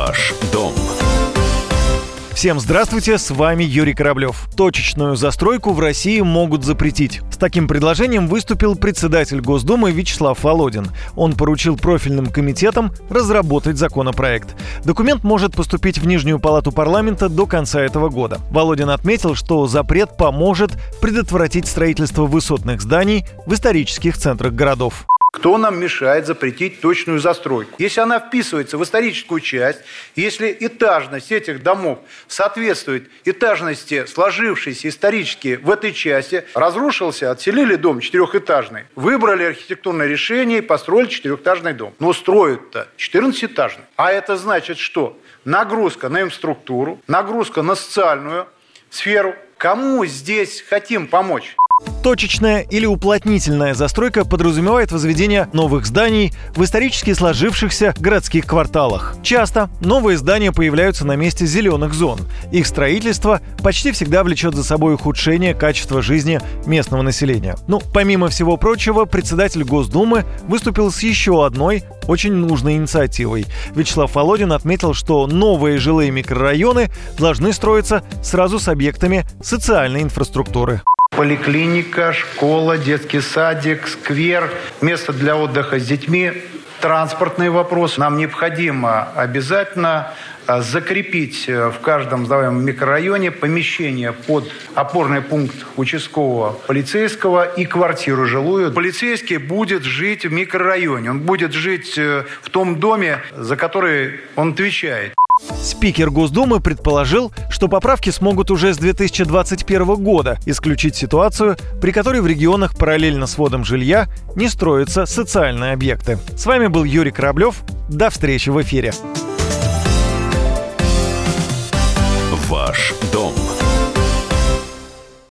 Ваш дом. Всем здравствуйте, с вами Юрий Кораблев. Точечную застройку в России могут запретить. С таким предложением выступил председатель Госдумы Вячеслав Володин. Он поручил профильным комитетам разработать законопроект. Документ может поступить в Нижнюю палату парламента до конца этого года. Володин отметил, что запрет поможет предотвратить строительство высотных зданий в исторических центрах городов. Кто нам мешает запретить точную застройку? Если она вписывается в историческую часть, если этажность этих домов соответствует этажности сложившейся исторически в этой части, разрушился, отселили дом четырехэтажный, выбрали архитектурное решение и построили четырехэтажный дом. Но строят-то 14-этажный. А это значит что? Нагрузка на инфраструктуру, нагрузка на социальную сферу. Кому здесь хотим помочь? Точечная или уплотнительная застройка подразумевает возведение новых зданий в исторически сложившихся городских кварталах. Часто новые здания появляются на месте зеленых зон. Их строительство почти всегда влечет за собой ухудшение качества жизни местного населения. Ну, помимо всего прочего, председатель Госдумы выступил с еще одной очень нужной инициативой. Вячеслав Володин отметил, что новые жилые микрорайоны должны строиться сразу с объектами социальной инфраструктуры поликлиника, школа, детский садик, сквер, место для отдыха с детьми, транспортный вопрос. Нам необходимо обязательно а, закрепить э, в каждом сдаваемом микрорайоне помещение под опорный пункт участкового полицейского и квартиру жилую. Полицейский будет жить в микрорайоне, он будет жить э, в том доме, за который он отвечает. Спикер Госдумы предположил, что поправки смогут уже с 2021 года исключить ситуацию, при которой в регионах параллельно с вводом жилья не строятся социальные объекты. С вами был Юрий Кораблев. До встречи в эфире.